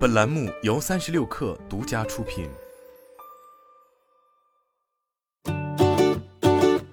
本栏目由三十六氪独家出品。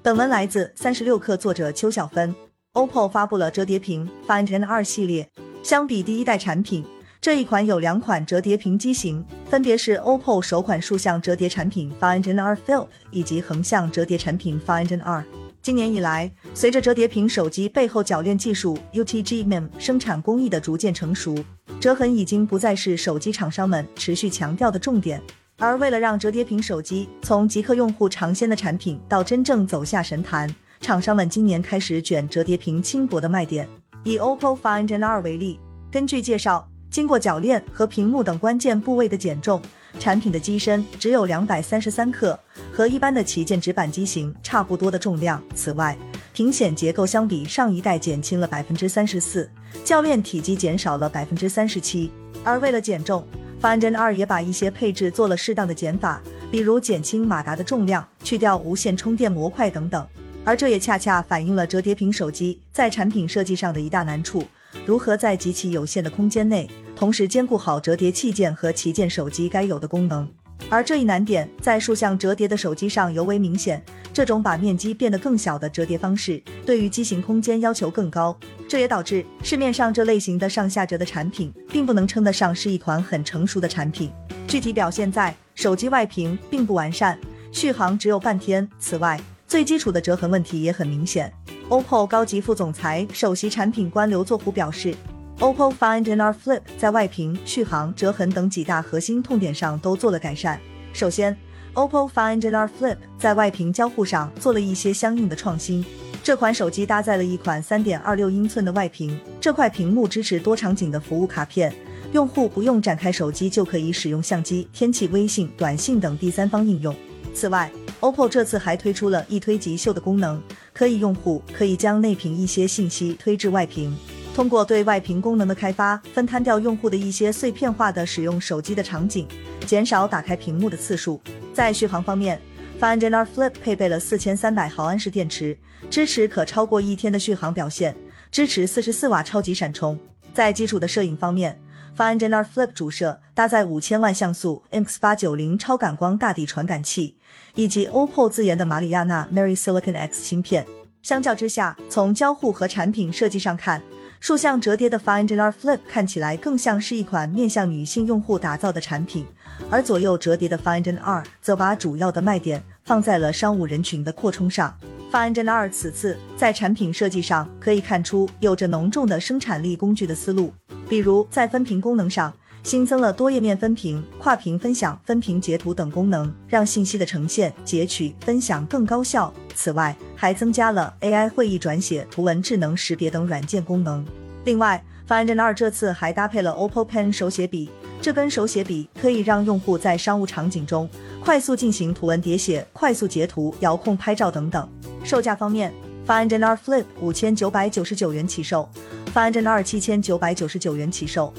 本文来自三十六氪，作者邱小芬。OPPO 发布了折叠屏 Find N2 系列，相比第一代产品，这一款有两款折叠屏机型，分别是 OPPO 首款竖向折叠产品 Find N2 Flip 以及横向折叠产品 Find N2。今年以来，随着折叠屏手机背后铰链技术 UTG-MEM 生产工艺的逐渐成熟，折痕已经不再是手机厂商们持续强调的重点。而为了让折叠屏手机从极客用户尝鲜的产品到真正走下神坛，厂商们今年开始卷折叠屏轻薄的卖点。以 OPPO Find N2 为例，根据介绍，经过铰链和屏幕等关键部位的减重，产品的机身只有两百三十三克，和一般的旗舰直板机型差不多的重量。此外，屏显结构相比上一代减轻了百分之三十四，铰链体积减少了百分之三十七。而为了减重，Find N2 也把一些配置做了适当的减法，比如减轻马达的重量、去掉无线充电模块等等。而这也恰恰反映了折叠屏手机在产品设计上的一大难处：如何在极其有限的空间内，同时兼顾好折叠器件和旗舰手机该有的功能。而这一难点在竖向折叠的手机上尤为明显。这种把面积变得更小的折叠方式，对于机型空间要求更高，这也导致市面上这类型的上下折的产品，并不能称得上是一款很成熟的产品。具体表现在手机外屏并不完善，续航只有半天。此外，最基础的折痕问题也很明显。OPPO 高级副总裁、首席产品官刘作虎表示，OPPO Find N2 Flip 在外屏、续航、折痕等几大核心痛点上都做了改善。首先，OPPO Find N2 Flip 在外屏交互上做了一些相应的创新。这款手机搭载了一款3.26英寸的外屏，这块屏幕支持多场景的服务卡片，用户不用展开手机就可以使用相机、天气、微信、短信等第三方应用。此外，OPPO 这次还推出了一推即秀的功能，可以用户可以将内屏一些信息推至外屏，通过对外屏功能的开发，分摊掉用户的一些碎片化的使用手机的场景，减少打开屏幕的次数。在续航方面，Find N2 Flip 配备了四千三百毫安时电池，支持可超过一天的续航表现，支持四十四瓦超级闪充。在基础的摄影方面，Find N2 Flip 主摄搭载五千万像素 MX 八九零超感光大底传感器，以及 OPPO 自研的马里亚纳 Mary Silicon X 芯片。相较之下，从交互和产品设计上看，竖向折叠的 Find N R Flip 看起来更像是一款面向女性用户打造的产品，而左右折叠的 Find N2 则把主要的卖点放在了商务人群的扩充上。Find N2 此次在产品设计上可以看出有着浓重的生产力工具的思路，比如在分屏功能上新增了多页面分屏、跨屏分享、分屏截图等功能，让信息的呈现、截取、分享更高效。此外，还增加了 AI 会议转写、图文智能识别等软件功能。另外，Find N2 这次还搭配了 OPPO Pen 手写笔，这根手写笔可以让用户在商务场景中快速进行图文叠写、快速截图、遥控拍照等等。售价方面，Find N2 Flip 五千九百九十九元起售，Find N2 七千九百九十九元起售。